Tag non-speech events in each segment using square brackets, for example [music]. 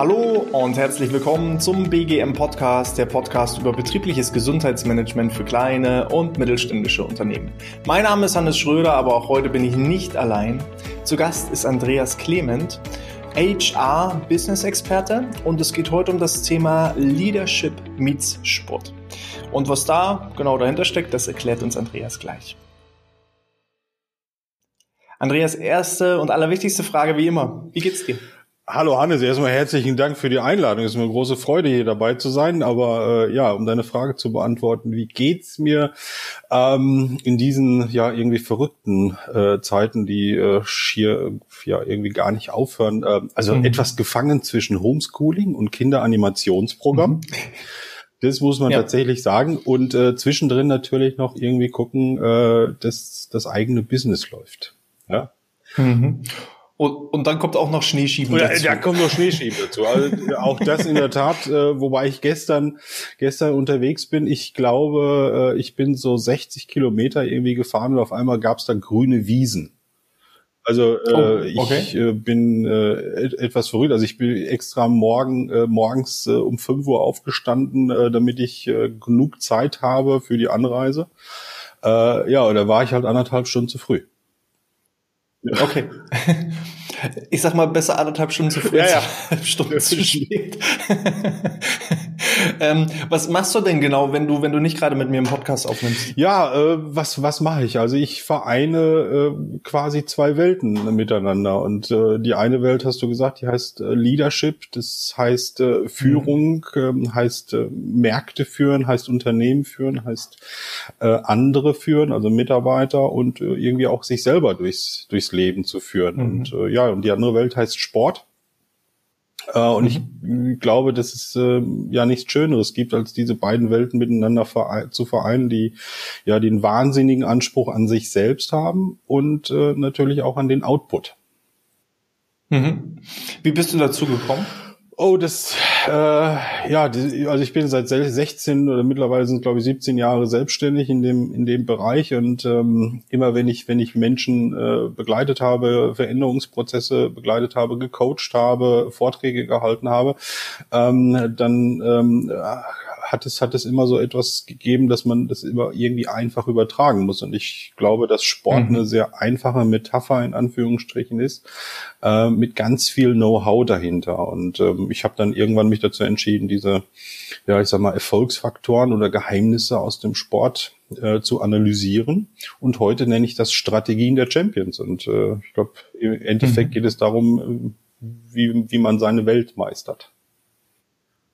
Hallo und herzlich willkommen zum BGM Podcast, der Podcast über betriebliches Gesundheitsmanagement für kleine und mittelständische Unternehmen. Mein Name ist Hannes Schröder, aber auch heute bin ich nicht allein. Zu Gast ist Andreas Clement, HR Business Experte und es geht heute um das Thema Leadership meets Sport. Und was da genau dahinter steckt, das erklärt uns Andreas gleich. Andreas, erste und allerwichtigste Frage wie immer. Wie geht's dir? Hallo Hannes, erstmal herzlichen Dank für die Einladung. Es ist mir eine große Freude, hier dabei zu sein. Aber äh, ja, um deine Frage zu beantworten, wie geht's mir ähm, in diesen ja irgendwie verrückten äh, Zeiten, die äh, schier ja irgendwie gar nicht aufhören? Äh, also mhm. etwas gefangen zwischen Homeschooling und Kinderanimationsprogramm. Mhm. Das muss man ja. tatsächlich sagen. Und äh, zwischendrin natürlich noch irgendwie gucken, äh, dass das eigene Business läuft. Ja. Mhm. Und, und dann kommt auch noch Schneeschieben ja, dazu. Da kommt noch Schneeschieben dazu. Also auch das in der Tat, äh, wobei ich gestern gestern unterwegs bin. Ich glaube, äh, ich bin so 60 Kilometer irgendwie gefahren und auf einmal gab es da grüne Wiesen. Also äh, oh, okay. ich äh, bin äh, etwas verrückt. Also ich bin extra morgen äh, morgens äh, um 5 Uhr aufgestanden, äh, damit ich äh, genug Zeit habe für die Anreise. Äh, ja, und da war ich halt anderthalb Stunden zu früh. Okay. [laughs] Ich sag mal, besser anderthalb Stunden zu früh, ja, ja. [laughs] Stunden zu spät. [laughs] [laughs] ähm, was machst du denn genau, wenn du, wenn du nicht gerade mit mir im Podcast aufnimmst? Ja, äh, was, was mache ich? Also ich vereine äh, quasi zwei Welten miteinander. Und äh, die eine Welt, hast du gesagt, die heißt äh, Leadership, das heißt äh, Führung, mhm. heißt äh, Märkte führen, heißt Unternehmen führen, heißt äh, andere führen, also Mitarbeiter und äh, irgendwie auch sich selber durchs, durchs Leben zu führen. Mhm. Und äh, ja, und die andere Welt heißt Sport. Äh, und mhm. ich glaube, dass es äh, ja nichts Schöneres gibt, als diese beiden Welten miteinander verein zu vereinen, die ja den wahnsinnigen Anspruch an sich selbst haben und äh, natürlich auch an den Output. Mhm. Wie bist du dazu gekommen? Oh, das, äh, ja, die, also ich bin seit 16 oder mittlerweile sind glaube ich 17 Jahre selbstständig in dem in dem Bereich und ähm, immer wenn ich wenn ich Menschen äh, begleitet habe, Veränderungsprozesse begleitet habe, gecoacht habe, Vorträge gehalten habe, ähm, dann ähm, hat es, hat es immer so etwas gegeben, dass man das immer irgendwie einfach übertragen muss. Und ich glaube, dass Sport mhm. eine sehr einfache Metapher in Anführungsstrichen ist, äh, mit ganz viel Know-how dahinter. Und ähm, ich habe dann irgendwann mich dazu entschieden, diese, ja, ich sag mal, Erfolgsfaktoren oder Geheimnisse aus dem Sport äh, zu analysieren. Und heute nenne ich das Strategien der Champions. Und äh, ich glaube, im Endeffekt mhm. geht es darum, äh, wie, wie man seine Welt meistert.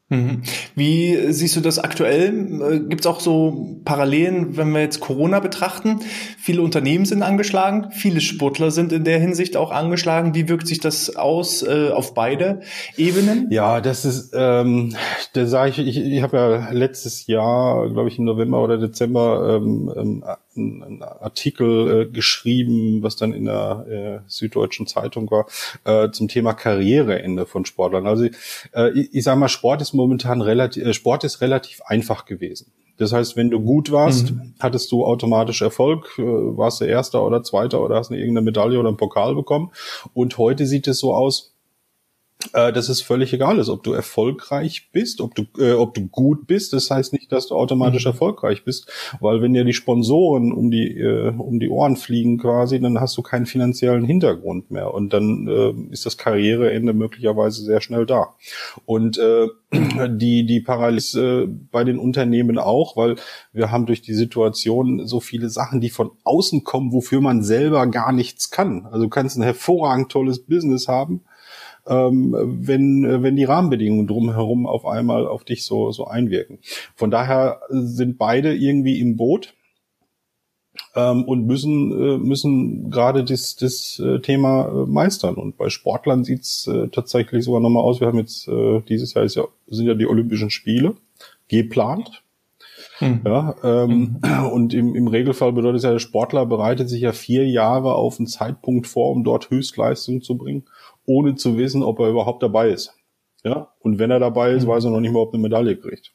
Mhm. Wie siehst du das aktuell? Äh, Gibt es auch so Parallelen, wenn wir jetzt Corona betrachten? Viele Unternehmen sind angeschlagen, viele Sportler sind in der Hinsicht auch angeschlagen. Wie wirkt sich das aus äh, auf beide Ebenen? Ja, das ist, ähm, da sage ich, ich, ich habe ja letztes Jahr, glaube ich, im November oder Dezember ähm, ähm einen Artikel äh, geschrieben, was dann in der äh, Süddeutschen Zeitung war, äh, zum Thema Karriereende von Sportlern. Also äh, ich, ich sage mal, Sport ist momentan relativ, äh, Sport ist relativ einfach gewesen. Das heißt, wenn du gut warst, mhm. hattest du automatisch Erfolg, äh, warst du Erster oder Zweiter oder hast eine irgendeine Medaille oder einen Pokal bekommen. Und heute sieht es so aus, äh, dass es völlig egal ist, ob du erfolgreich bist, ob du, äh, ob du gut bist. Das heißt nicht, dass du automatisch mhm. erfolgreich bist, weil wenn dir die Sponsoren um die äh, um die Ohren fliegen quasi, dann hast du keinen finanziellen Hintergrund mehr und dann äh, ist das Karriereende möglicherweise sehr schnell da. Und äh, [clears throat] die die Parallels äh, bei den Unternehmen auch, weil wir haben durch die Situation so viele Sachen, die von außen kommen, wofür man selber gar nichts kann. Also du kannst ein hervorragend tolles Business haben ähm, wenn, wenn die Rahmenbedingungen drumherum auf einmal auf dich so, so einwirken. Von daher sind beide irgendwie im Boot ähm, und müssen, äh, müssen gerade das, das äh, Thema äh, meistern. Und bei Sportlern sieht's tatsächlich sogar nochmal aus. Wir haben jetzt dieses Jahr ist ja, sind ja die Olympischen Spiele geplant. Mhm. Ja, ähm, mhm. [clears throat] Und im, im Regelfall bedeutet es ja, der Sportler bereitet sich ja vier Jahre auf einen Zeitpunkt vor, um dort Höchstleistung zu bringen ohne zu wissen, ob er überhaupt dabei ist. Ja, und wenn er dabei ist, mhm. weiß er noch nicht mal, ob er eine Medaille kriegt.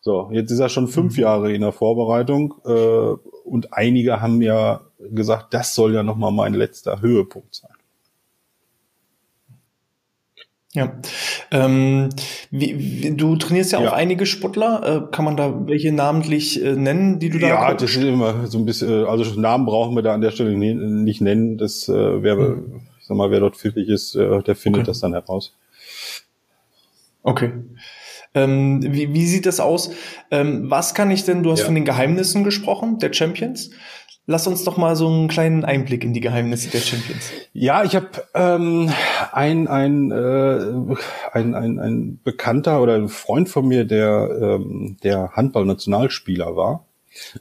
So, jetzt ist er schon fünf mhm. Jahre in der Vorbereitung äh, und einige haben ja gesagt, das soll ja nochmal mein letzter Höhepunkt sein. Ja. Ähm, wie, wie, du trainierst ja, ja, auch einige Sportler. Äh, kann man da welche namentlich äh, nennen, die du da Ja, das ist immer so ein bisschen, äh, also Namen brauchen wir da an der Stelle nicht nennen. Das äh, wer, hm. ich sag mal, wer dort pfiffig ist, äh, der findet okay. das dann heraus. Okay. Ähm, wie, wie sieht das aus? Ähm, was kann ich denn, du hast ja. von den Geheimnissen gesprochen, der Champions. Lass uns doch mal so einen kleinen Einblick in die Geheimnisse der Champions. Ja, ich habe ähm, ein, ein, äh, ein, ein, ein Bekannter oder ein Freund von mir, der, ähm, der Handball-Nationalspieler war,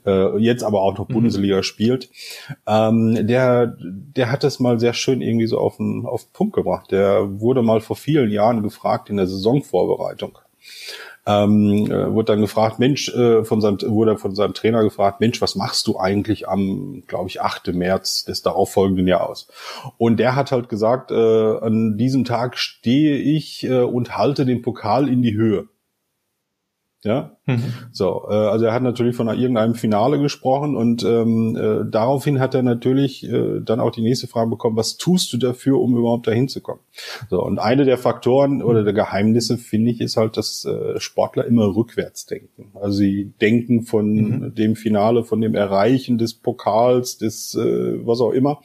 äh, jetzt aber auch noch mhm. Bundesliga spielt, ähm, der, der hat das mal sehr schön irgendwie so auf den, auf den Punkt gebracht. Der wurde mal vor vielen Jahren gefragt in der Saisonvorbereitung ähm, äh, wurde dann gefragt, Mensch, äh, von seinem, wurde von seinem Trainer gefragt, Mensch, was machst du eigentlich am, glaube ich, 8. März des darauffolgenden Jahres? Und der hat halt gesagt, äh, an diesem Tag stehe ich äh, und halte den Pokal in die Höhe. Ja, mhm. so, äh, also er hat natürlich von irgendeinem Finale gesprochen und ähm, äh, daraufhin hat er natürlich äh, dann auch die nächste Frage bekommen: Was tust du dafür, um überhaupt dahin zu kommen? So und eine der Faktoren oder der Geheimnisse finde ich ist halt, dass äh, Sportler immer rückwärts denken. Also sie denken von mhm. dem Finale, von dem Erreichen des Pokals, des äh, was auch immer,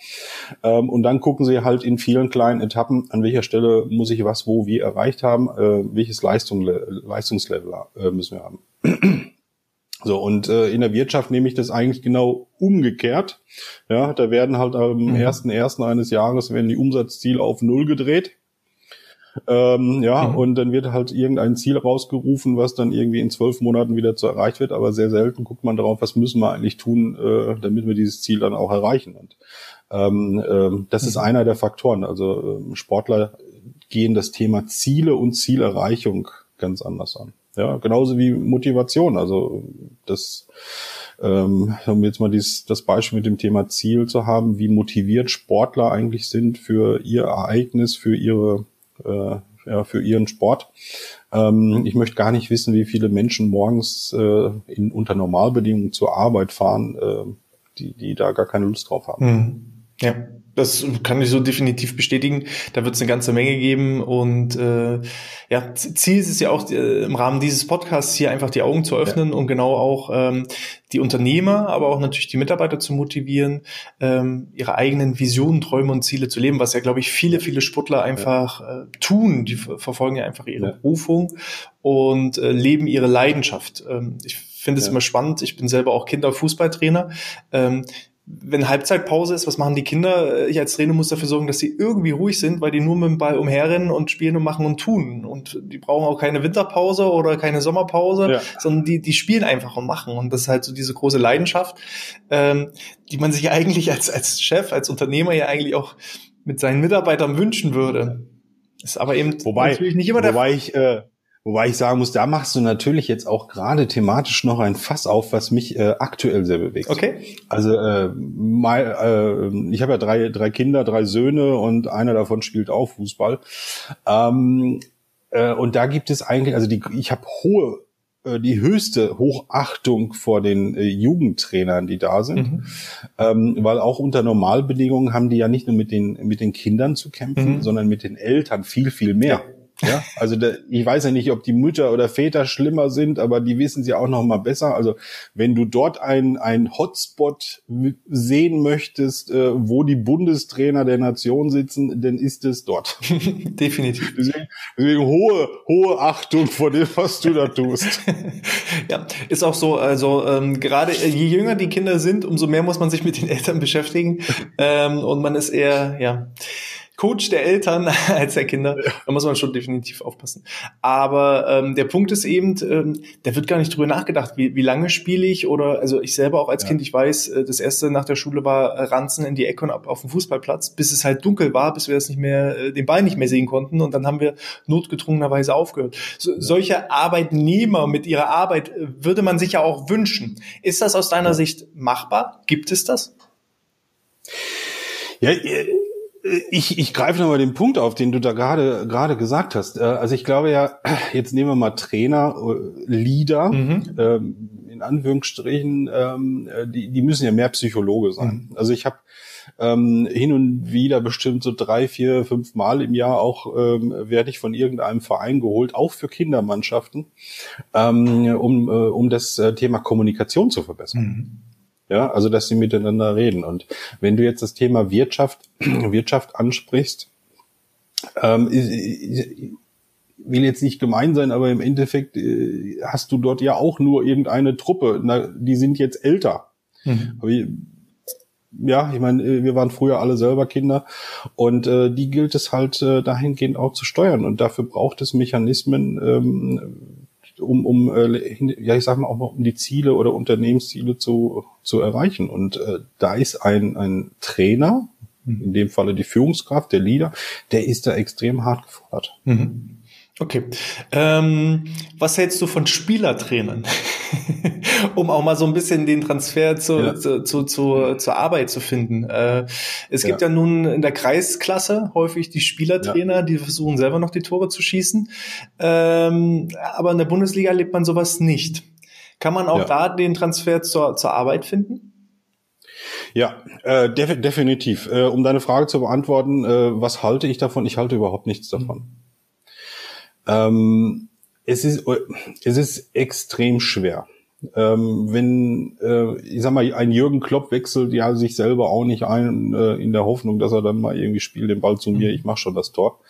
ähm, und dann gucken sie halt in vielen kleinen Etappen, an welcher Stelle muss ich was wo wie erreicht haben, äh, welches Leistung, Leistungslevel äh, müssen wir haben. [clears throat] So, und äh, in der Wirtschaft nehme ich das eigentlich genau umgekehrt. Ja, da werden halt am mhm. ersten ersten eines Jahres werden die Umsatzziele auf Null gedreht. Ähm, ja, mhm. und dann wird halt irgendein Ziel rausgerufen, was dann irgendwie in zwölf Monaten wieder zu erreicht wird, aber sehr selten guckt man darauf, was müssen wir eigentlich tun, äh, damit wir dieses Ziel dann auch erreichen. Und ähm, ähm, das mhm. ist einer der Faktoren. Also ähm, Sportler gehen das Thema Ziele und Zielerreichung ganz anders an. Ja, genauso wie Motivation. Also das, ähm, um jetzt mal dies, das Beispiel mit dem Thema Ziel zu haben, wie motiviert Sportler eigentlich sind für ihr Ereignis, für ihre, äh, ja, für ihren Sport. Ähm, ich möchte gar nicht wissen, wie viele Menschen morgens äh, in, unter Normalbedingungen zur Arbeit fahren, äh, die, die da gar keine Lust drauf haben. Mhm. Ja. Das kann ich so definitiv bestätigen. Da wird es eine ganze Menge geben. Und äh, ja, Ziel ist es ja auch äh, im Rahmen dieses Podcasts hier einfach die Augen zu öffnen ja. und genau auch ähm, die Unternehmer, aber auch natürlich die Mitarbeiter zu motivieren, ähm, ihre eigenen Visionen, Träume und Ziele zu leben, was ja, glaube ich, viele, viele Sportler einfach ja. äh, tun. Die verfolgen ja einfach ihre ja. Berufung und äh, leben ihre Leidenschaft. Ähm, ich finde es immer spannend. Ich bin selber auch Kinderfußballtrainer. Ähm, wenn Halbzeitpause ist, was machen die Kinder? Ich als Trainer muss dafür sorgen, dass sie irgendwie ruhig sind, weil die nur mit dem Ball umherrennen und spielen und machen und tun. Und die brauchen auch keine Winterpause oder keine Sommerpause, ja. sondern die, die spielen einfach und machen. Und das ist halt so diese große Leidenschaft, ähm, die man sich eigentlich als, als Chef, als Unternehmer ja eigentlich auch mit seinen Mitarbeitern wünschen würde. Ist aber eben wobei, natürlich nicht immer der Wobei ich, äh, Wobei ich sagen muss, da machst du natürlich jetzt auch gerade thematisch noch ein Fass auf, was mich äh, aktuell sehr bewegt. Okay. Also äh, mal, äh, ich habe ja drei, drei Kinder, drei Söhne und einer davon spielt auch Fußball. Ähm, äh, und da gibt es eigentlich, also die, ich habe hohe äh, die höchste Hochachtung vor den äh, Jugendtrainern, die da sind, mhm. ähm, weil auch unter Normalbedingungen haben die ja nicht nur mit den mit den Kindern zu kämpfen, mhm. sondern mit den Eltern viel viel mehr. Ja. Ja, also da, ich weiß ja nicht, ob die Mütter oder Väter schlimmer sind, aber die wissen sie auch noch mal besser. Also wenn du dort ein ein Hotspot sehen möchtest, äh, wo die Bundestrainer der Nation sitzen, dann ist es dort. [laughs] Definitiv. Deswegen, deswegen hohe hohe Achtung vor dem, was du da tust. [laughs] ja, ist auch so. Also ähm, gerade äh, je jünger die Kinder sind, umso mehr muss man sich mit den Eltern beschäftigen [laughs] ähm, und man ist eher ja Coach der Eltern [laughs] als der Kinder. Ja. Da muss man schon definitiv aufpassen. Aber ähm, der Punkt ist eben, ähm, da wird gar nicht drüber nachgedacht, wie, wie lange spiele ich oder also ich selber auch als ja. Kind, ich weiß, äh, das erste nach der Schule war Ranzen in die Ecke und ab auf dem Fußballplatz, bis es halt dunkel war, bis wir das nicht mehr, äh, den Ball nicht mehr sehen konnten und dann haben wir notgedrungenerweise aufgehört. So, ja. Solche Arbeitnehmer mit ihrer Arbeit äh, würde man sich ja auch wünschen. Ist das aus deiner Sicht machbar? Gibt es das? Ja, ich, ich greife nochmal den Punkt auf, den du da gerade gerade gesagt hast. Äh, also ich glaube ja, [clears throat] jetzt nehmen wir mal Trainer, äh, Leader, mhm. ähm, in Anführungsstrichen, ähm, die, die müssen ja mehr Psychologe sein. Mhm. Also ich habe ähm, hin und wieder bestimmt so drei, vier, fünf Mal im Jahr auch ähm, werde ich von irgendeinem Verein geholt, auch für Kindermannschaften, ähm, um, äh, um das äh, Thema Kommunikation zu verbessern. Mhm. Ja, also dass sie miteinander reden. Und wenn du jetzt das Thema Wirtschaft, [clears throat] Wirtschaft ansprichst, ähm, will jetzt nicht gemein sein, aber im Endeffekt äh, hast du dort ja auch nur irgendeine Truppe. Na, die sind jetzt älter. Mhm. Aber ja, ich meine, äh, wir waren früher alle selber Kinder und äh, die gilt es halt äh, dahingehend auch zu steuern und dafür braucht es Mechanismen, ähm, um, um äh, ja, ich sag mal auch mal um die Ziele oder Unternehmensziele zu, zu erreichen. Und äh, da ist ein, ein Trainer, mhm. in dem Falle die Führungskraft, der Leader, der ist da extrem hart gefordert. Mhm. Okay. Ähm, was hältst du von Spielertrainern? [laughs] um auch mal so ein bisschen den Transfer zu, ja. zu, zu, zu, zur Arbeit zu finden. Äh, es gibt ja. ja. nun in der Kreisklasse häufig die Spielertrainer, ja. die versuchen selber noch die Tore zu schießen. Ähm, aber in der Bundesliga lebt man sowas nicht. Kann man auch da den Transfer zur, zur Arbeit finden? Ja, äh, def definitiv. Äh, um deine Frage zu beantworten, äh, was halte ich davon? Ich halte überhaupt nichts davon. Mhm. Ähm, es, ist, es ist extrem schwer. Ähm, wenn, äh, ich sag mal, ein Jürgen Klopp wechselt ja sich selber auch nicht ein, äh, in der Hoffnung, dass er dann mal irgendwie spielt, den Ball zu mir, mhm. ich mache schon das Tor.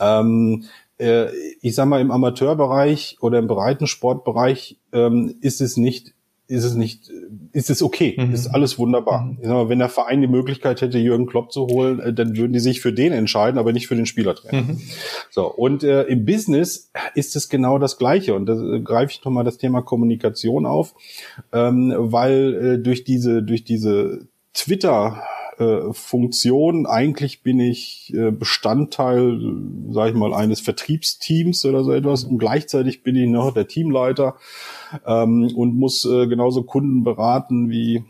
Ähm, äh, ich sag mal, im Amateurbereich oder im Breitensportbereich ähm, ist es nicht ist es nicht, ist es okay, mhm. ist alles wunderbar. Mhm. Ich sag mal, wenn der Verein die Möglichkeit hätte, Jürgen Klopp zu holen, äh, dann würden die sich für den entscheiden, aber nicht für den Spielertrainer. Mhm. So und äh, im Business ist es genau das Gleiche und da äh, greife ich nochmal das Thema Kommunikation auf, ähm, weil äh, durch diese durch diese Twitter äh, Funktion. Eigentlich bin ich äh, Bestandteil, sage ich mal, eines Vertriebsteams oder so etwas und gleichzeitig bin ich noch der Teamleiter ähm, und muss äh, genauso Kunden beraten wie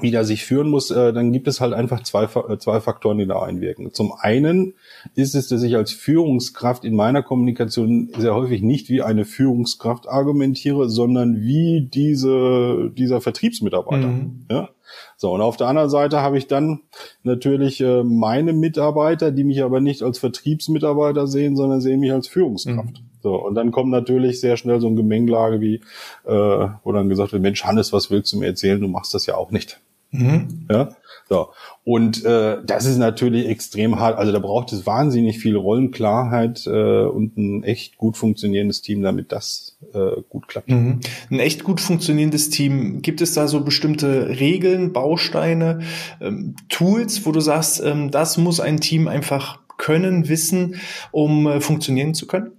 wie der sich führen muss, äh, dann gibt es halt einfach zwei, äh, zwei Faktoren, die da einwirken. Zum einen ist es, dass ich als Führungskraft in meiner Kommunikation sehr häufig nicht wie eine Führungskraft argumentiere, sondern wie diese, dieser Vertriebsmitarbeiter. Mhm. Ja? So, und auf der anderen Seite habe ich dann natürlich äh, meine Mitarbeiter, die mich aber nicht als Vertriebsmitarbeiter sehen, sondern sehen mich als Führungskraft. Mhm. So, und dann kommt natürlich sehr schnell so ein Gemengelage wie, äh, wo dann gesagt wird, Mensch, Hannes, was willst du mir erzählen? Du machst das ja auch nicht. Mhm. Ja, so. Und äh, das ist natürlich extrem hart. Also da braucht es wahnsinnig viel Rollenklarheit äh, und ein echt gut funktionierendes Team, damit das äh, gut klappt. Mhm. Ein echt gut funktionierendes Team. Gibt es da so bestimmte Regeln, Bausteine, ähm, Tools, wo du sagst, ähm, das muss ein Team einfach können, wissen, um äh, funktionieren zu können?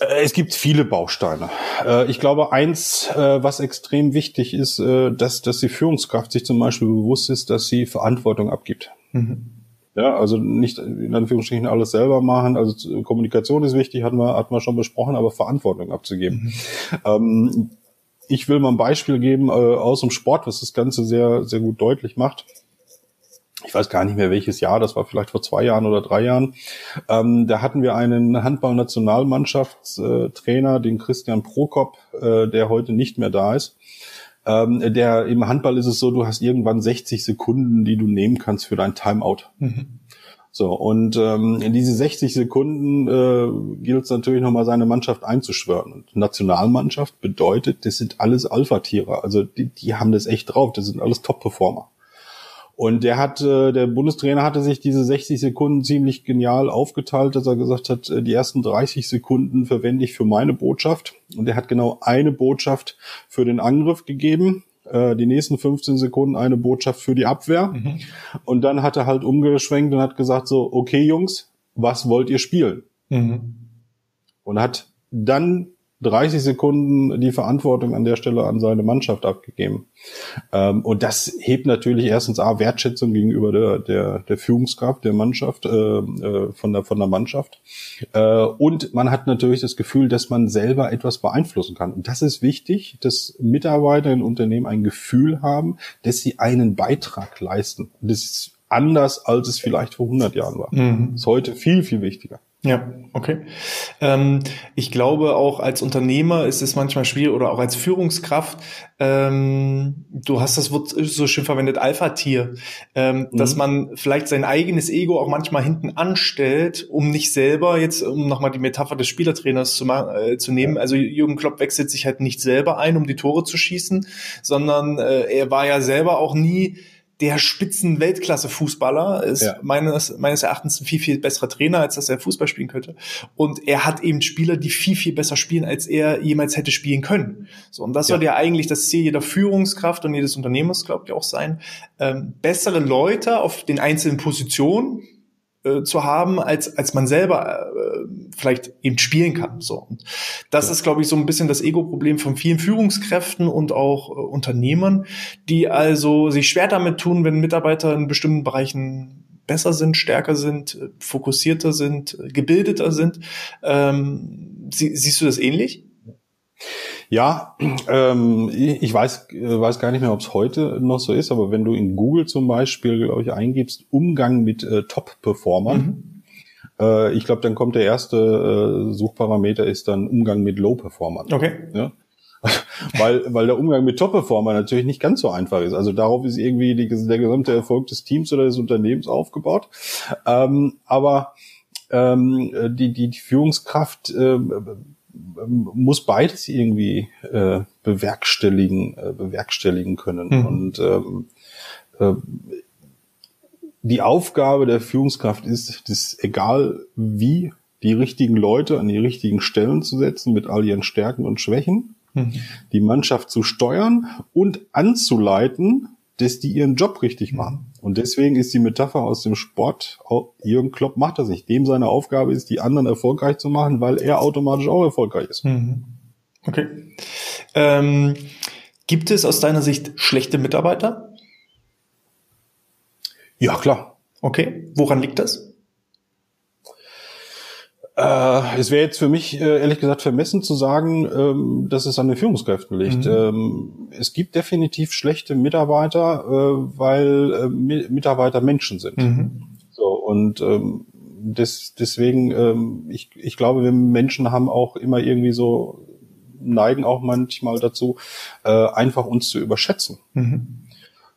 Äh, es gibt viele Bausteine. Äh, ich glaube, eins, äh, was extrem wichtig ist, dass, dass die Führungskraft sich zum Beispiel bewusst ist, dass sie Verantwortung abgibt. Mhm. Ja, also nicht in Anführungsstrichen alles selber machen. Also Kommunikation ist wichtig, hatten wir, hatten wir schon besprochen, aber Verantwortung abzugeben. Mhm. Ähm, ich will mal ein Beispiel geben aus dem Sport, was das Ganze sehr, sehr gut deutlich macht ich weiß gar nicht mehr welches Jahr, das war vielleicht vor zwei Jahren oder drei Jahren. Ähm, da hatten wir einen Handball-Nationalmannschaftstrainer, den Christian Prokop, äh, der heute nicht mehr da ist. Ähm, der im Handball ist es so, du hast irgendwann 60 Sekunden, die du nehmen kannst für dein Timeout. Mhm. So, und ähm, in diese 60 Sekunden äh, gilt es natürlich nochmal, seine Mannschaft einzuschwören. Und Nationalmannschaft bedeutet, das sind alles Alpha-Tiere. Also die, die haben das echt drauf, das sind alles Top-Performer. Und der hat, äh, der Bundestrainer hatte sich diese 60 Sekunden ziemlich genial aufgeteilt, dass er gesagt hat, äh, die ersten 30 Sekunden verwende ich für meine Botschaft. Und er hat genau eine Botschaft für den Angriff gegeben, äh, die nächsten 15 Sekunden eine Botschaft für die Abwehr. Mhm. Und dann hat er halt umgeschwenkt und hat gesagt so, okay Jungs, was wollt ihr spielen? Mhm. Und hat dann 30 Sekunden die Verantwortung an der Stelle an seine Mannschaft abgegeben. Ähm, und das hebt natürlich erstens A, Wertschätzung gegenüber der, der, der Führungskraft der Mannschaft, äh, äh, von, der, von der Mannschaft. Äh, und man hat natürlich das Gefühl, dass man selber etwas beeinflussen kann. Und das ist wichtig, dass Mitarbeiter in Unternehmen ein Gefühl haben, dass sie einen Beitrag leisten. Und das ist anders, als es vielleicht vor 100 Jahren war. Mhm. Ist heute viel, viel wichtiger. Ja, okay. Ähm, ich glaube, auch als Unternehmer ist es manchmal schwierig oder auch als Führungskraft. Ähm, du hast das Wort so schön verwendet, Alpha-Tier, ähm, mhm. dass man vielleicht sein eigenes Ego auch manchmal hinten anstellt, um nicht selber jetzt, um nochmal die Metapher des Spielertrainers zu, äh, zu nehmen. Also Jürgen Klopp wechselt sich halt nicht selber ein, um die Tore zu schießen, sondern äh, er war ja selber auch nie der Spitzen-Weltklasse-Fußballer ist ja. meines, meines Erachtens ein viel, viel besserer Trainer, als dass er Fußball spielen könnte. Und er hat eben Spieler, die viel, viel besser spielen, als er jemals hätte spielen können. So, und das ja. soll ja eigentlich das Ziel jeder Führungskraft und jedes Unternehmers, glaube ich, auch sein, ähm, bessere Leute auf den einzelnen Positionen äh, zu haben, als, als man selber äh, vielleicht eben spielen kann. So. Und das ja. ist, glaube ich, so ein bisschen das Ego-Problem von vielen Führungskräften und auch äh, Unternehmern, die also sich schwer damit tun, wenn Mitarbeiter in bestimmten Bereichen besser sind, stärker sind, äh, fokussierter sind, äh, gebildeter sind. Ähm, sie, siehst du das ähnlich? Ja, ähm, ich weiß, äh, weiß gar nicht mehr, ob es heute noch so ist, aber wenn du in Google zum Beispiel, glaube ich, eingibst, Umgang mit äh, Top-Performern, mhm. äh, ich glaube, dann kommt der erste äh, Suchparameter ist dann Umgang mit Low-Performern. Okay. Ja? [laughs] weil, weil der Umgang mit Top-Performern natürlich nicht ganz so einfach ist. Also darauf ist irgendwie die, der gesamte Erfolg des Teams oder des Unternehmens aufgebaut. Ähm, aber ähm, die, die, die Führungskraft äh, muss beides irgendwie äh, bewerkstelligen, äh, bewerkstelligen können. Mhm. Und ähm, äh, die Aufgabe der Führungskraft ist, das egal wie die richtigen Leute an die richtigen Stellen zu setzen mit all ihren Stärken und Schwächen, mhm. die Mannschaft zu steuern und anzuleiten, dass die ihren Job richtig machen. Und deswegen ist die Metapher aus dem Sport, Jürgen Klopp macht das nicht. Dem seine Aufgabe ist, die anderen erfolgreich zu machen, weil er automatisch auch erfolgreich ist. Mhm. Okay. Ähm, gibt es aus deiner Sicht schlechte Mitarbeiter? Ja, klar. Okay. Woran liegt das? Äh, es wäre jetzt für mich äh, ehrlich gesagt vermessen zu sagen, ähm, dass es an den Führungskräften liegt. Mhm. Ähm, es gibt definitiv schlechte Mitarbeiter, äh, weil äh, Mitarbeiter Menschen sind. Mhm. So und ähm, des, deswegen, ähm, ich, ich glaube, wir Menschen haben auch immer irgendwie so neigen auch manchmal dazu, äh, einfach uns zu überschätzen. Mhm.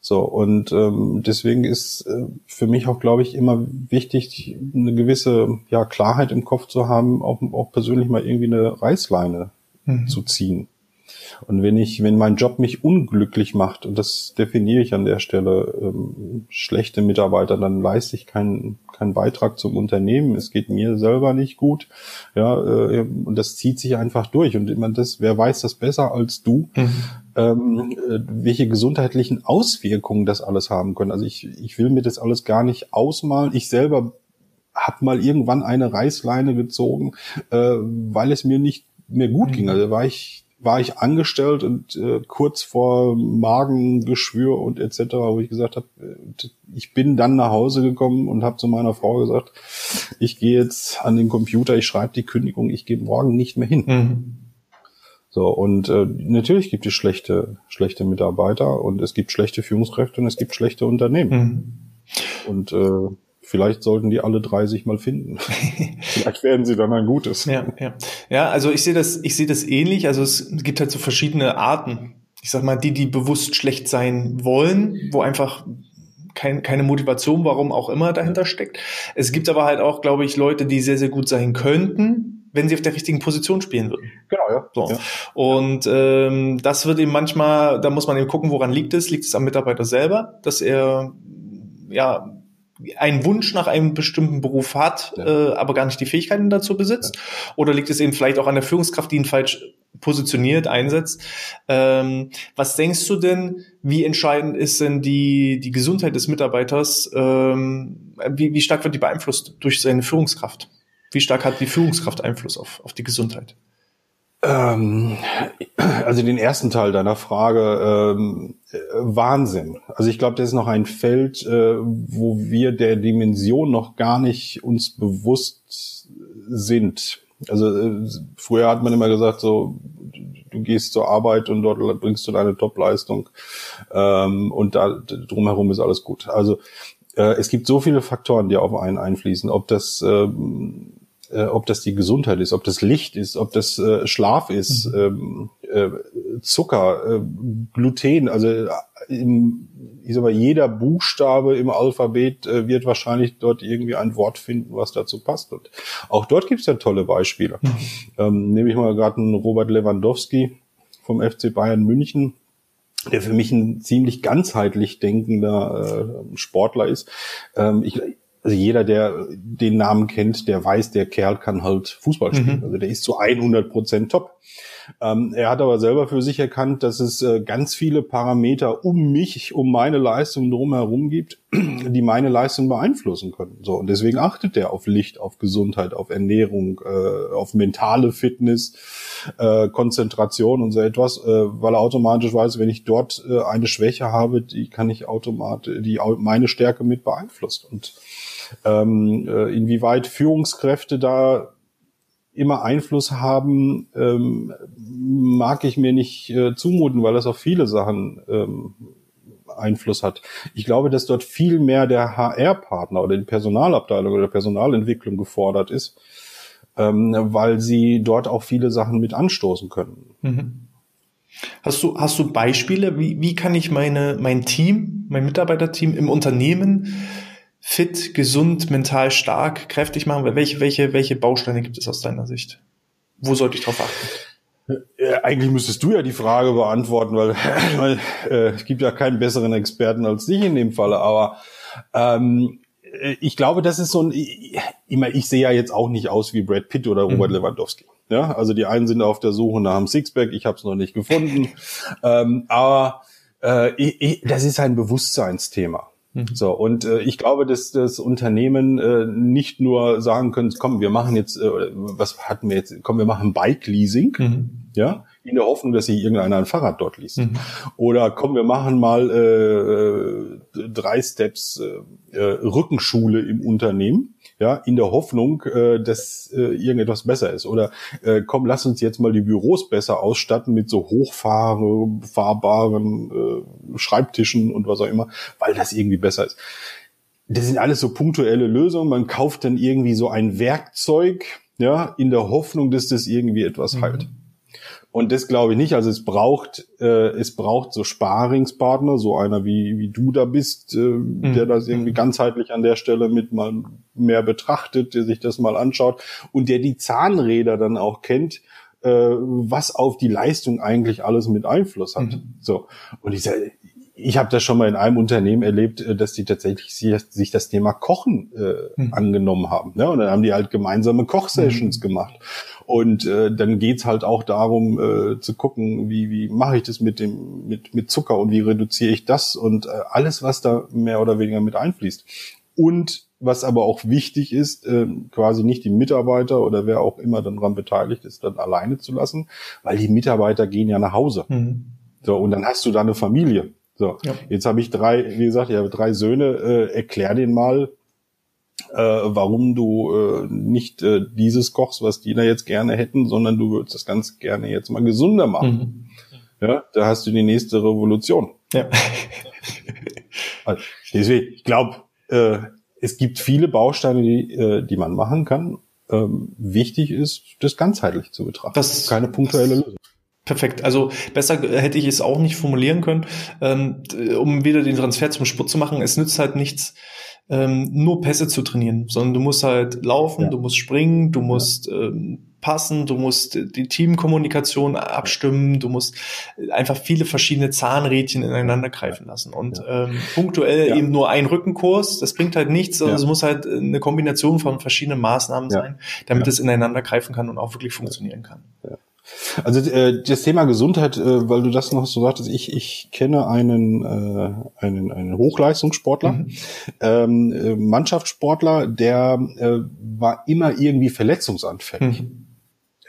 So, und ähm, deswegen ist äh, für mich auch, glaube ich, immer wichtig, eine gewisse ja, Klarheit im Kopf zu haben, auch, auch persönlich mal irgendwie eine Reißleine mhm. zu ziehen. Und wenn ich, wenn mein Job mich unglücklich macht, und das definiere ich an der Stelle, ähm, schlechte Mitarbeiter, dann leiste ich keinen, keinen Beitrag zum Unternehmen. Es geht mir selber nicht gut. Ja, äh, und das zieht sich einfach durch. Und immer das, wer weiß das besser als du, mhm. ähm, äh, welche gesundheitlichen Auswirkungen das alles haben können. Also ich, ich will mir das alles gar nicht ausmalen. Ich selber habe mal irgendwann eine Reißleine gezogen, äh, weil es mir nicht mehr gut mhm. ging. Also war ich war ich angestellt und äh, kurz vor Magengeschwür und etc., wo ich gesagt habe, äh, ich bin dann nach Hause gekommen und habe zu meiner Frau gesagt, ich gehe jetzt an den Computer, ich schreibe die Kündigung, ich gehe morgen nicht mehr hin. Mhm. So, und äh, natürlich gibt es schlechte, schlechte Mitarbeiter und es gibt schlechte Führungskräfte und es gibt schlechte Unternehmen. Mhm. Und äh, Vielleicht sollten die alle drei sich mal finden. [laughs] Vielleicht werden sie dann ein gutes. Ja, ja. ja also ich sehe das, ich sehe das ähnlich. Also es gibt halt so verschiedene Arten. Ich sag mal, die, die bewusst schlecht sein wollen, wo einfach kein, keine Motivation, warum auch immer dahinter steckt. Es gibt aber halt auch, glaube ich, Leute, die sehr, sehr gut sein könnten, wenn sie auf der richtigen Position spielen würden. Genau, ja. So. ja. Und ähm, das wird eben manchmal, da muss man eben gucken, woran liegt es? Liegt es am Mitarbeiter selber, dass er ja einen Wunsch nach einem bestimmten Beruf hat, ja. äh, aber gar nicht die Fähigkeiten dazu besitzt? Ja. Oder liegt es eben vielleicht auch an der Führungskraft, die ihn falsch positioniert, einsetzt? Ähm, was denkst du denn, wie entscheidend ist denn die, die Gesundheit des Mitarbeiters? Ähm, wie, wie stark wird die beeinflusst durch seine Führungskraft? Wie stark hat die Führungskraft Einfluss auf, auf die Gesundheit? Ähm, also den ersten Teil deiner Frage, ähm, äh, Wahnsinn. Also ich glaube, das ist noch ein Feld, äh, wo wir der Dimension noch gar nicht uns bewusst sind. Also äh, früher hat man immer gesagt, so du gehst zur Arbeit und dort bringst du deine Topleistung ähm, und da drumherum ist alles gut. Also äh, es gibt so viele Faktoren, die auf einen einfließen, ob das ähm, äh, ob das die Gesundheit ist, ob das Licht ist, ob das äh, Schlaf ist, mhm. ähm, äh, Zucker, äh, Gluten, also äh, im, ich sag mal, jeder Buchstabe im Alphabet äh, wird wahrscheinlich dort irgendwie ein Wort finden, was dazu passt. Und auch dort gibt es ja tolle Beispiele. Mhm. Ähm, nehme ich mal gerade einen Robert Lewandowski vom FC Bayern München, der für mich ein ziemlich ganzheitlich denkender Sportler ist. Ähm, ich, also jeder, der den Namen kennt, der weiß, der Kerl kann halt Fußball spielen. Mhm. Also der ist zu 100 Prozent top. Ähm, er hat aber selber für sich erkannt, dass es äh, ganz viele Parameter um mich, um meine Leistung drumherum gibt, [clears throat] die meine Leistung beeinflussen können. So und deswegen achtet er auf Licht, auf Gesundheit, auf Ernährung, äh, auf mentale Fitness, äh, Konzentration und so etwas, äh, weil er automatisch weiß, wenn ich dort äh, eine Schwäche habe, die kann ich automatisch, die meine Stärke mit beeinflusst und ähm, äh, inwieweit Führungskräfte da immer Einfluss haben, ähm, mag ich mir nicht äh, zumuten, weil das auf viele Sachen ähm, Einfluss hat. Ich glaube, dass dort viel mehr der HR-Partner oder die Personalabteilung oder Personalentwicklung gefordert ist, ähm, weil sie dort auch viele Sachen mit anstoßen können. Mhm. Hast du, hast du Beispiele? Wie, wie kann ich meine, mein Team, mein Mitarbeiterteam im Unternehmen fit, gesund, mental stark, kräftig machen? Welche, welche, welche Bausteine gibt es aus deiner Sicht? Wo sollte ich drauf achten? Ja, eigentlich müsstest du ja die Frage beantworten, weil, [clears throat] weil äh, es gibt ja keinen besseren Experten als dich in dem Falle. Aber ähm, ich glaube, das ist so ein. Immer, ich sehe ja jetzt auch nicht aus wie Brad Pitt oder Robert mhm. Lewandowski. Ja, also die einen sind auf der Suche nach einem Sixpack, ich habe es noch nicht gefunden. [laughs] ähm, aber äh, ich, ich, das ist ein Bewusstseinsthema. Mhm. So, und äh, ich glaube, dass das Unternehmen äh, nicht nur sagen können, komm, wir machen jetzt, äh, was hatten wir jetzt, komm, wir machen Bike-Leasing, mhm. ja, in der Hoffnung, dass sich irgendeiner ein Fahrrad dort liest. Mhm. Oder komm, wir machen mal äh, drei Steps äh, äh, Rückenschule im Unternehmen ja, in der Hoffnung, äh, dass äh, irgendetwas besser ist. Oder äh, komm, lass uns jetzt mal die Büros besser ausstatten mit so hochfahrbaren äh, Schreibtischen und was auch immer, weil das irgendwie besser ist. Das sind alles so punktuelle Lösungen. Man kauft dann irgendwie so ein Werkzeug, ja, in der Hoffnung, dass das irgendwie etwas mhm. heilt. Und das glaube ich nicht. Also es braucht, äh, es braucht so Sparingspartner, so einer wie, wie du da bist, äh, mhm. der das irgendwie ganzheitlich an der Stelle mit mal mehr betrachtet, der sich das mal anschaut und der die Zahnräder dann auch kennt, äh, was auf die Leistung eigentlich alles mit Einfluss hat. Mhm. So. Und ich sage, ich habe das schon mal in einem Unternehmen erlebt, äh, dass die tatsächlich sich das Thema Kochen äh, mhm. angenommen haben. Ne? Und dann haben die halt gemeinsame Kochsessions mhm. gemacht. Und äh, dann geht's halt auch darum äh, zu gucken, wie, wie mache ich das mit dem mit, mit Zucker und wie reduziere ich das und äh, alles, was da mehr oder weniger mit einfließt. Und was aber auch wichtig ist, äh, quasi nicht die Mitarbeiter oder wer auch immer dann daran beteiligt ist, dann alleine zu lassen, weil die Mitarbeiter gehen ja nach Hause. Mhm. So, und dann hast du da eine Familie. So, ja. jetzt habe ich drei, wie gesagt, ich habe drei Söhne, äh, erklär den mal, äh, warum du äh, nicht äh, dieses kochst, was die da jetzt gerne hätten, sondern du würdest das ganz gerne jetzt mal gesunder machen. Mhm. Ja, da hast du die nächste Revolution. Ja. [laughs] also, deswegen, ich glaube, äh, es gibt viele Bausteine, die, äh, die man machen kann. Ähm, wichtig ist, das ganzheitlich zu betrachten. Das ist keine punktuelle Lösung. Perfekt. Also besser hätte ich es auch nicht formulieren können. Ähm, um wieder den Transfer zum Sport zu machen, es nützt halt nichts, ähm, nur Pässe zu trainieren, sondern du musst halt laufen, ja. du musst springen, du musst ja. ähm, passen, du musst die Teamkommunikation abstimmen, du musst einfach viele verschiedene Zahnrädchen ineinander greifen lassen. Und ja. ähm, punktuell eben nur ein Rückenkurs, das bringt halt nichts, sondern es muss halt eine Kombination von verschiedenen Maßnahmen sein, damit es ineinander greifen kann und auch wirklich funktionieren kann. Also äh, das Thema Gesundheit, äh, weil du das noch so sagtest, ich, ich kenne einen, äh, einen, einen Hochleistungssportler, mhm. ähm, äh, Mannschaftssportler, der äh, war immer irgendwie verletzungsanfällig. Mhm.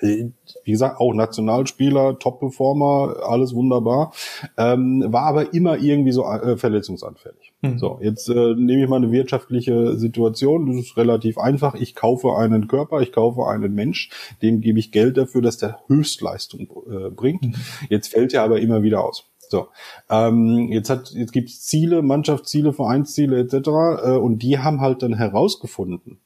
Wie gesagt, auch Nationalspieler, Top-Performer, alles wunderbar, ähm, war aber immer irgendwie so äh, verletzungsanfällig. Mhm. So, jetzt äh, nehme ich mal eine wirtschaftliche Situation, das ist relativ einfach. Ich kaufe einen Körper, ich kaufe einen Mensch, dem gebe ich Geld dafür, dass der Höchstleistung äh, bringt. Mhm. Jetzt fällt er aber immer wieder aus. So, ähm, jetzt hat jetzt gibt's Ziele, Mannschaftsziele, Vereinsziele etc. Äh, und die haben halt dann herausgefunden,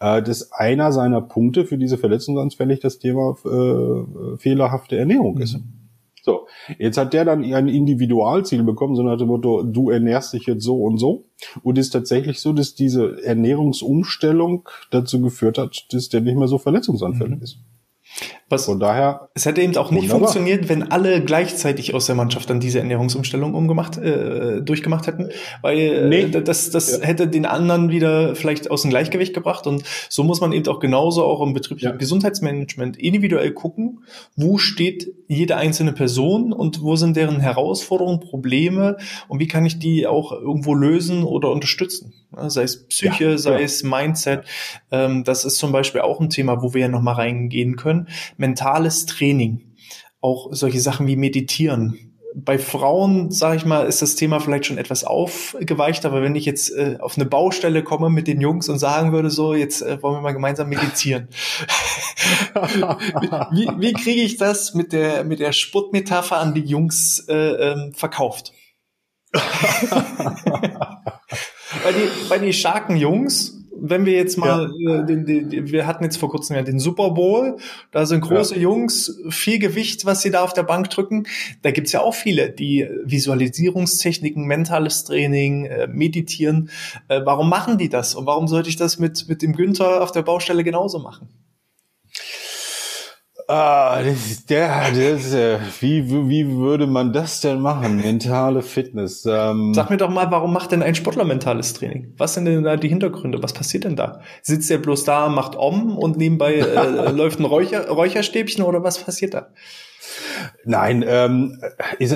äh, dass einer seiner Punkte für diese verletzungsanfällig das Thema äh, fehlerhafte Ernährung ist. Mhm. So, jetzt hat der dann ein Individualziel bekommen, so nach dem Motto, du ernährst dich jetzt so und so. Und es ist tatsächlich so, dass diese Ernährungsumstellung dazu geführt hat, dass der nicht mehr so verletzungsanfällig mhm. ist. Was, Von daher. Es hätte eben auch nicht wunderbar. funktioniert, wenn alle gleichzeitig aus der Mannschaft dann diese Ernährungsumstellung umgemacht, äh, durchgemacht hätten, weil äh, nee. das, das ja. hätte den anderen wieder vielleicht aus dem Gleichgewicht gebracht. Und so muss man eben auch genauso auch im betrieblichen ja. Gesundheitsmanagement individuell gucken, wo steht jede einzelne Person und wo sind deren Herausforderungen, Probleme und wie kann ich die auch irgendwo lösen oder unterstützen. Sei es Psyche, ja, sei es Mindset. Ähm, das ist zum Beispiel auch ein Thema, wo wir ja nochmal reingehen können mentales Training, auch solche Sachen wie Meditieren. Bei Frauen, sage ich mal, ist das Thema vielleicht schon etwas aufgeweicht, aber wenn ich jetzt äh, auf eine Baustelle komme mit den Jungs und sagen würde, so, jetzt äh, wollen wir mal gemeinsam meditieren. [laughs] wie wie kriege ich das mit der, mit der Sputtmetapher an die Jungs äh, ähm, verkauft? [laughs] bei die, bei die starken Jungs wenn wir jetzt mal, ja. äh, den, den, wir hatten jetzt vor kurzem ja den Super Bowl, da sind große ja. Jungs, viel Gewicht, was sie da auf der Bank drücken. Da gibt's ja auch viele, die Visualisierungstechniken, mentales Training, äh, meditieren. Äh, warum machen die das? Und warum sollte ich das mit, mit dem Günther auf der Baustelle genauso machen? Ah, das ist der, das, äh, wie, wie würde man das denn machen? Mentale Fitness. Ähm. Sag mir doch mal, warum macht denn ein Sportler mentales Training? Was sind denn da die Hintergründe? Was passiert denn da? Sitzt er bloß da, macht Om und nebenbei äh, [laughs] läuft ein Räucher, Räucherstäbchen oder was passiert da? Nein, ähm, ich,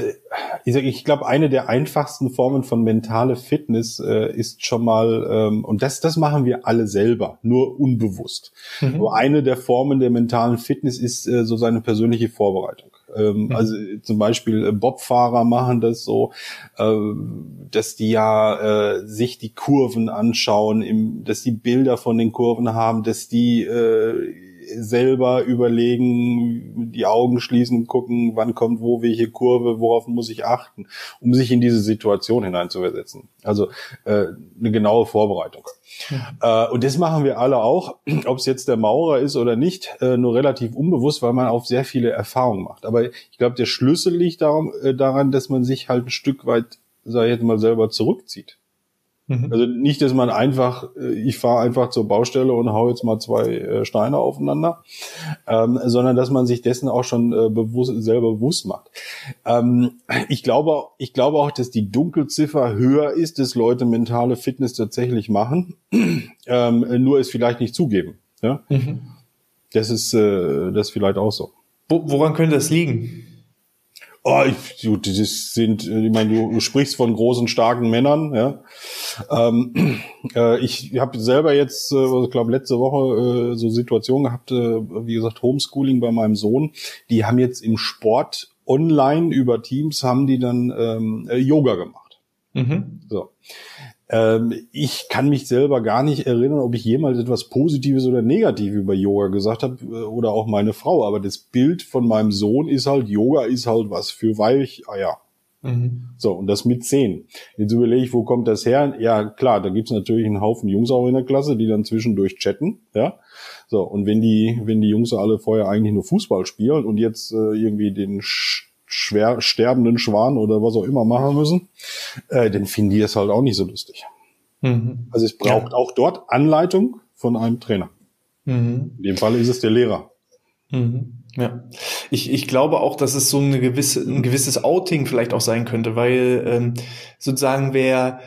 ich, ich glaube, eine der einfachsten Formen von mentale Fitness äh, ist schon mal, ähm, und das, das machen wir alle selber, nur unbewusst. Mhm. Nur eine der Formen der mentalen Fitness ist äh, so seine persönliche Vorbereitung. Ähm, mhm. Also zum Beispiel äh, Bobfahrer machen das so, äh, dass die ja äh, sich die Kurven anschauen, im, dass die Bilder von den Kurven haben, dass die äh, selber überlegen, die Augen schließen, gucken, wann kommt wo welche Kurve, worauf muss ich achten, um sich in diese Situation hineinzuversetzen. Also äh, eine genaue Vorbereitung. Ja. Äh, und das machen wir alle auch, [clears throat] ob es jetzt der Maurer ist oder nicht, äh, nur relativ unbewusst, weil man auch sehr viele Erfahrungen macht. Aber ich glaube, der Schlüssel liegt darum, äh, daran, dass man sich halt ein Stück weit, sag ich jetzt mal, selber zurückzieht. Mhm. Also nicht, dass man einfach, äh, ich fahre einfach zur Baustelle und hau jetzt mal zwei äh, Steine aufeinander, ähm, sondern dass man sich dessen auch schon äh, bewusst, selber bewusst macht. Ähm, ich glaube, ich glaube auch, dass die Dunkelziffer höher ist, dass Leute mentale Fitness tatsächlich machen, ähm, nur es vielleicht nicht zugeben. Ja? Mhm. Das ist äh, das ist vielleicht auch so. Woran könnte das liegen? Oh, ich, du, das sind, ich meine, du, du sprichst von großen, starken Männern, ja. Ähm, äh, ich habe selber jetzt, äh, ich glaube, letzte Woche äh, so Situationen gehabt, äh, wie gesagt, Homeschooling bei meinem Sohn. Die haben jetzt im Sport online über Teams haben die dann ähm, äh, Yoga gemacht. Mhm. So. Ähm, ich kann mich selber gar nicht erinnern, ob ich jemals etwas Positives oder Negatives über Yoga gesagt habe äh, oder auch meine Frau. Aber das Bild von meinem Sohn ist halt, Yoga ist halt was für Weicheier. Mhm. So, und das mit zehn. Jetzt überlege ich, wo kommt das her? Ja, klar, da gibt's natürlich einen Haufen Jungs auch in der Klasse, die dann zwischendurch chatten, ja. So, und wenn die, wenn die Jungs alle vorher eigentlich nur Fußball spielen und jetzt äh, irgendwie den schwer sterbenden Schwan oder was auch immer machen müssen, äh, dann finden die es halt auch nicht so lustig. Mhm. Also es braucht ja. auch dort Anleitung von einem Trainer. Mhm. In dem Fall ist es der Lehrer. Mhm. Ja, ich, ich glaube auch, dass es so eine gewisse, ein gewisses Outing vielleicht auch sein könnte, weil ähm, sozusagen wer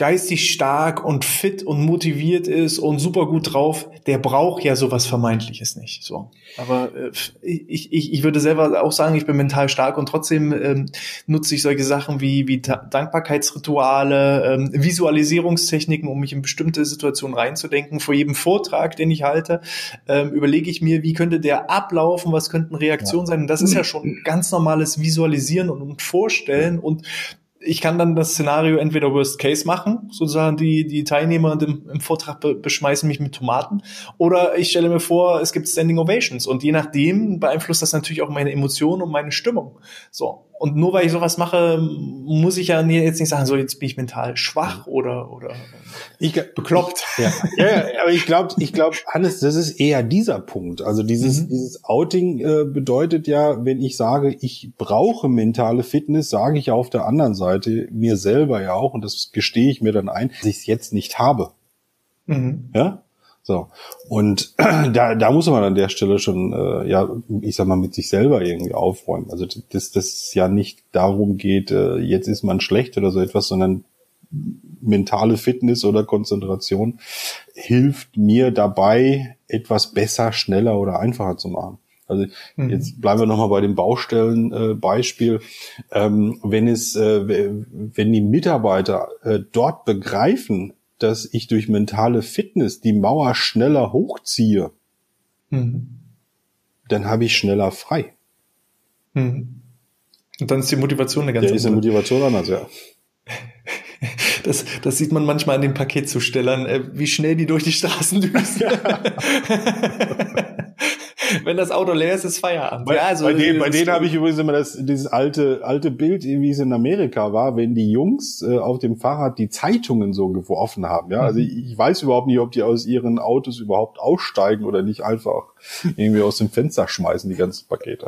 geistig stark und fit und motiviert ist und super gut drauf, der braucht ja sowas Vermeintliches nicht. So. Aber äh, ich, ich, ich würde selber auch sagen, ich bin mental stark und trotzdem ähm, nutze ich solche Sachen wie, wie Dankbarkeitsrituale, ähm, Visualisierungstechniken, um mich in bestimmte Situationen reinzudenken. Vor jedem Vortrag, den ich halte, ähm, überlege ich mir, wie könnte der ablaufen, was könnten Reaktionen ja. sein. Und das ist ja schon ganz normales Visualisieren und, und Vorstellen und ich kann dann das Szenario entweder Worst Case machen, sozusagen die, die Teilnehmer im, im Vortrag be beschmeißen mich mit Tomaten, oder ich stelle mir vor, es gibt Standing Ovations und je nachdem beeinflusst das natürlich auch meine Emotionen und meine Stimmung. So. Und nur weil ich sowas mache, muss ich ja jetzt nicht sagen, so jetzt bin ich mental schwach oder oder ich, bekloppt. [laughs] Ja, ja, aber ich glaube, ich glaube, Hannes, das ist eher dieser Punkt. Also dieses mhm. dieses Outing äh, bedeutet ja, wenn ich sage, ich brauche mentale Fitness, sage ich auf der anderen Seite mir selber ja auch und das gestehe ich mir dann ein, dass ich es jetzt nicht habe. Mhm. Ja, so. Und [clears throat] da, da muss man an der Stelle schon, äh, ja, ich sag mal, mit sich selber irgendwie aufräumen. Also, dass das ja nicht darum geht, äh, jetzt ist man schlecht oder so etwas, sondern mentale Fitness oder Konzentration hilft mir dabei, etwas besser, schneller oder einfacher zu machen. Also mhm. jetzt bleiben wir nochmal bei dem Baustellenbeispiel. Äh, ähm, wenn es, äh, wenn die Mitarbeiter äh, dort begreifen, dass ich durch mentale Fitness die Mauer schneller hochziehe, mhm. dann habe ich schneller frei. Mhm. Und dann ist die Motivation eine ganz andere. Ja, ist die Motivation anders, ja. [laughs] Das, das sieht man manchmal an den Paketzustellern, äh, wie schnell die durch die Straßen düsen. Ja. [laughs] [laughs] [laughs] wenn das Auto leer ist, ist Feierabend. Bei, ja, also bei, denen, bei denen habe ich übrigens immer das, dieses alte, alte Bild, wie es in Amerika war, wenn die Jungs äh, auf dem Fahrrad die Zeitungen so geworfen haben. Ja, also mhm. ich, ich weiß überhaupt nicht, ob die aus ihren Autos überhaupt aussteigen oder nicht einfach irgendwie aus dem Fenster schmeißen, die ganzen Pakete.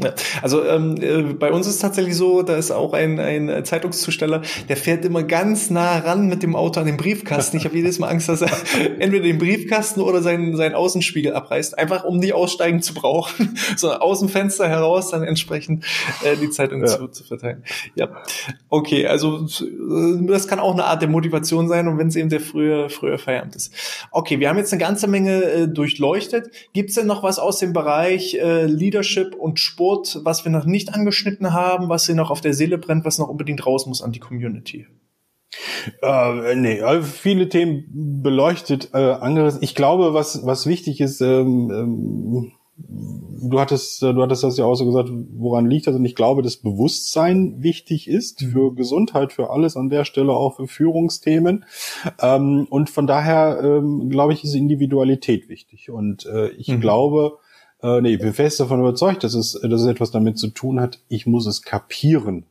Ja, also ähm, äh, bei uns ist tatsächlich so, da ist auch ein, ein Zeitungszusteller, der fährt immer ganz nah ran mit dem Auto an den Briefkasten. Ich habe jedes Mal Angst, dass er [laughs] entweder den Briefkasten oder seinen, seinen Außenspiegel abreißt, einfach um nicht aussteigen zu brauchen, [laughs] sondern aus dem Fenster heraus dann entsprechend äh, die Zeitung ja. zu, zu verteilen. Ja, okay, also äh, das kann auch eine Art der Motivation sein und wenn es eben der frühe, frühe Feierabend ist. Okay, wir haben jetzt eine ganze Menge äh, durchleuchtet. Gibt es denn noch was aus dem Bereich äh, Leadership und Sport? Brot, was wir noch nicht angeschnitten haben, was hier noch auf der Seele brennt, was noch unbedingt raus muss an die Community? Äh, nee, also viele Themen beleuchtet, äh, anderes. Ich glaube, was, was wichtig ist, ähm, ähm, du hattest, du hattest das ja auch so gesagt, woran liegt das? Und ich glaube, dass Bewusstsein wichtig ist für Gesundheit, für alles an der Stelle, auch für Führungsthemen. Ähm, und von daher, ähm, glaube ich, ist Individualität wichtig. Und äh, ich mhm. glaube, äh, nee, ich bin fest davon überzeugt, dass es, dass es etwas damit zu tun hat, ich muss es kapieren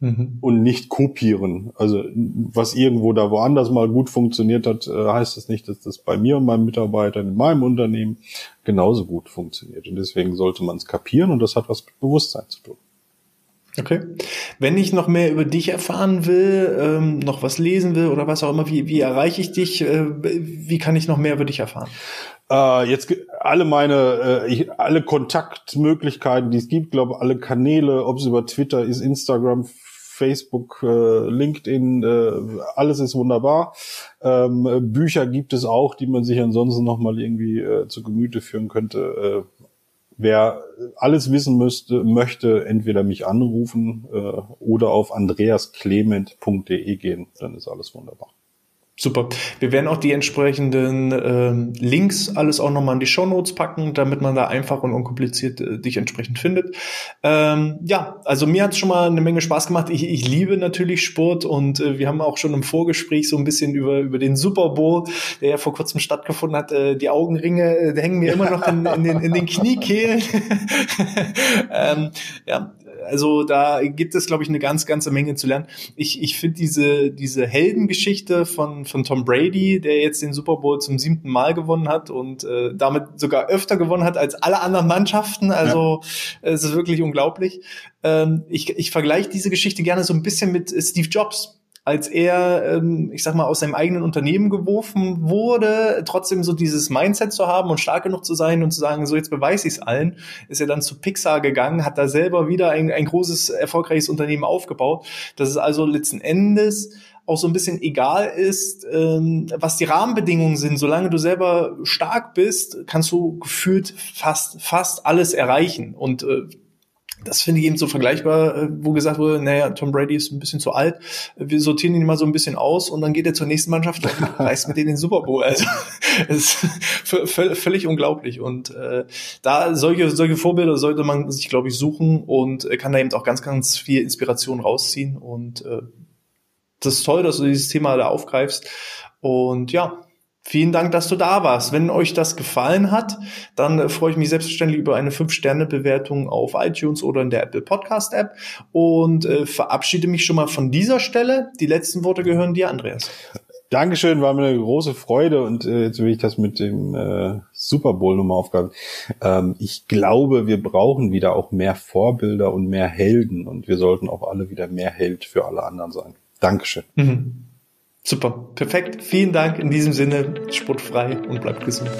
mhm. und nicht kopieren. Also was irgendwo da woanders mal gut funktioniert hat, äh, heißt das nicht, dass das bei mir und meinen Mitarbeitern in meinem Unternehmen genauso gut funktioniert. Und deswegen sollte man es kapieren und das hat was mit Bewusstsein zu tun. Okay. Wenn ich noch mehr über dich erfahren will, ähm, noch was lesen will oder was auch immer, wie, wie erreiche ich dich? Äh, wie kann ich noch mehr über dich erfahren? Äh, jetzt alle meine, äh, ich, alle Kontaktmöglichkeiten, die es gibt, glaube alle Kanäle, ob es über Twitter ist, Instagram, Facebook, äh, LinkedIn, äh, alles ist wunderbar. Ähm, Bücher gibt es auch, die man sich ansonsten noch mal irgendwie äh, zu Gemüte führen könnte. Äh, wer alles wissen müsste, möchte, entweder mich anrufen äh, oder auf andreasclement.de gehen, dann ist alles wunderbar. Super. Wir werden auch die entsprechenden ähm, Links alles auch nochmal in die Show Notes packen, damit man da einfach und unkompliziert äh, dich entsprechend findet. Ähm, ja, also mir hat es schon mal eine Menge Spaß gemacht. Ich, ich liebe natürlich Sport und äh, wir haben auch schon im Vorgespräch so ein bisschen über, über den Super Bowl, der ja vor kurzem stattgefunden hat, äh, die Augenringe, äh, hängen mir immer noch in, in, den, in den Kniekehlen. [laughs] ähm, ja, also da gibt es, glaube ich, eine ganz, ganze Menge zu lernen. Ich, ich finde diese, diese Heldengeschichte von, von Tom Brady, der jetzt den Super Bowl zum siebten Mal gewonnen hat und äh, damit sogar öfter gewonnen hat als alle anderen Mannschaften. Also ja. es ist wirklich unglaublich. Ähm, ich ich vergleiche diese Geschichte gerne so ein bisschen mit Steve Jobs als er, ähm, ich sag mal, aus seinem eigenen Unternehmen geworfen wurde, trotzdem so dieses Mindset zu haben und stark genug zu sein und zu sagen, so jetzt beweise ich es allen, ist er dann zu Pixar gegangen, hat da selber wieder ein, ein großes, erfolgreiches Unternehmen aufgebaut. Das ist also letzten Endes auch so ein bisschen egal ist, ähm, was die Rahmenbedingungen sind. Solange du selber stark bist, kannst du gefühlt fast, fast alles erreichen. Und äh, das finde ich eben so vergleichbar, äh, wo gesagt wurde, naja, Tom Brady ist ein bisschen zu alt, wir sortieren ihn mal so ein bisschen aus und dann geht er zur nächsten Mannschaft und [laughs] reißt mit denen den Super Bowl. Also [laughs] es ist völlig unglaublich. Und äh, da solche, solche Vorbilder sollte man sich, glaube ich, suchen und kann da eben auch ganz, ganz viel Inspiration rausziehen. Und äh, das ist toll, dass du dieses Thema da aufgreifst. Und ja, Vielen Dank, dass du da warst. Wenn euch das gefallen hat, dann äh, freue ich mich selbstverständlich über eine 5-Sterne-Bewertung auf iTunes oder in der Apple Podcast App und äh, verabschiede mich schon mal von dieser Stelle. Die letzten Worte gehören dir, Andreas. Dankeschön, war mir eine große Freude und äh, jetzt will ich das mit dem äh, Super Bowl nochmal aufgaben. Ähm, ich glaube, wir brauchen wieder auch mehr Vorbilder und mehr Helden und wir sollten auch alle wieder mehr Held für alle anderen sein. Dankeschön. Mhm. Super, perfekt. Vielen Dank. In diesem Sinne, sportfrei und bleibt gesund.